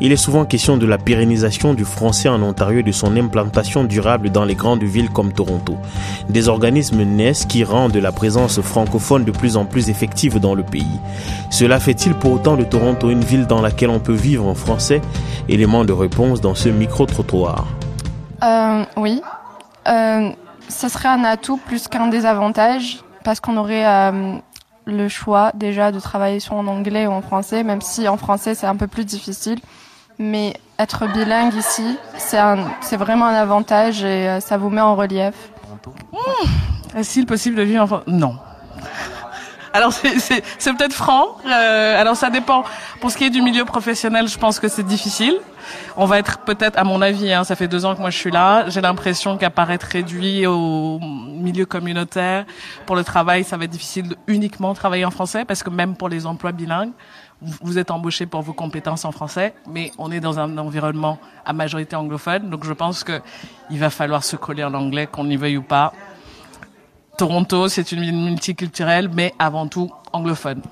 Il est souvent question de la pérennisation du français en Ontario et de son implantation durable dans les grandes villes comme Toronto. Des organismes naissent qui rendent la présence francophone de plus en plus effective dans le pays. Cela fait-il pour autant de Toronto une ville dans laquelle on peut vivre en français? Élément de réponse dans ce micro-trottoir. Euh, oui. Euh, ça serait un atout plus qu'un désavantage parce qu'on aurait euh, le choix déjà de travailler soit en anglais ou en français, même si en français c'est un peu plus difficile. Mais être bilingue ici, c'est vraiment un avantage et euh, ça vous met en relief. Est-il possible de vivre en France? Non. Alors c'est peut-être franc. Euh, alors ça dépend. Pour ce qui est du milieu professionnel, je pense que c'est difficile. On va être peut-être, à mon avis, hein, ça fait deux ans que moi je suis là. J'ai l'impression être réduit au milieu communautaire, pour le travail, ça va être difficile de uniquement travailler en français, parce que même pour les emplois bilingues, vous êtes embauché pour vos compétences en français, mais on est dans un environnement à majorité anglophone, donc je pense que il va falloir se coller en anglais, qu'on y veuille ou pas. Toronto, c'est une ville multiculturelle, mais avant tout anglophone.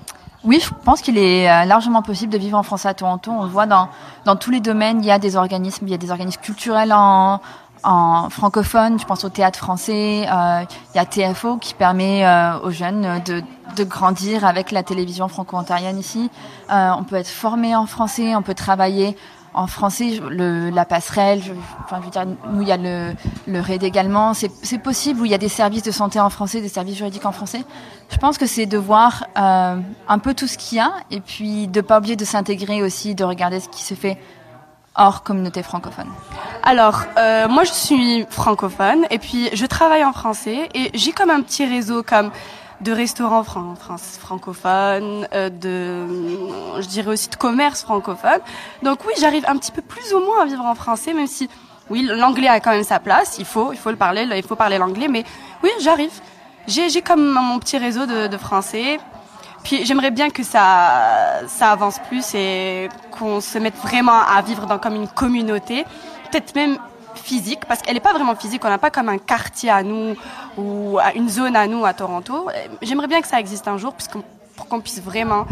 Oui, je pense qu'il est euh, largement possible de vivre en France à Toronto. On le voit dans, dans tous les domaines. Il y a des organismes, il y a des organismes culturels en, en francophone. Je pense au théâtre français. Euh, il y a TFO qui permet euh, aux jeunes de, de grandir avec la télévision franco-ontarienne ici. On peut être formé en français, on peut travailler en français, le, la passerelle, je, enfin, je veux dire, nous, il y a le, le RAID également. C'est possible où il y a des services de santé en français, des services juridiques en français. Je pense que c'est de voir euh, un peu tout ce qu'il y a et puis de pas oublier de s'intégrer aussi, de regarder ce qui se fait hors communauté francophone Alors, euh, moi, je suis francophone et puis je travaille en français et j'ai comme un petit réseau comme de restaurants francophones, euh, de, je dirais aussi de commerce francophone. Donc oui, j'arrive un petit peu plus ou moins à vivre en français, même si oui, l'anglais a quand même sa place. Il faut, il faut le parler, il faut parler l'anglais. Mais oui, j'arrive. J'ai, j'ai comme mon petit réseau de, de français. Puis j'aimerais bien que ça, ça avance plus et qu'on se mette vraiment à vivre dans comme une communauté, peut-être même physique, parce qu'elle n'est pas vraiment physique, on n'a pas comme un quartier à nous ou une zone à nous à Toronto. J'aimerais bien que ça existe un jour pour qu'on puisse vraiment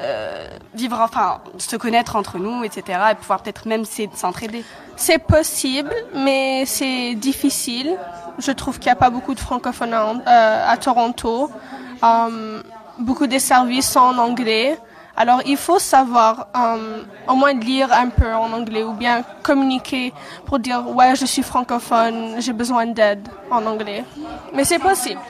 euh, vivre, enfin, se connaître entre nous, etc. et pouvoir peut-être même s'entraider. C'est possible, mais c'est difficile. Je trouve qu'il n'y a pas beaucoup de francophones euh, à Toronto. Um, beaucoup des services sont en anglais. Alors il faut savoir um, au moins lire un peu en anglais ou bien communiquer pour dire ouais je suis francophone, j'ai besoin d'aide en anglais. Mais c'est possible.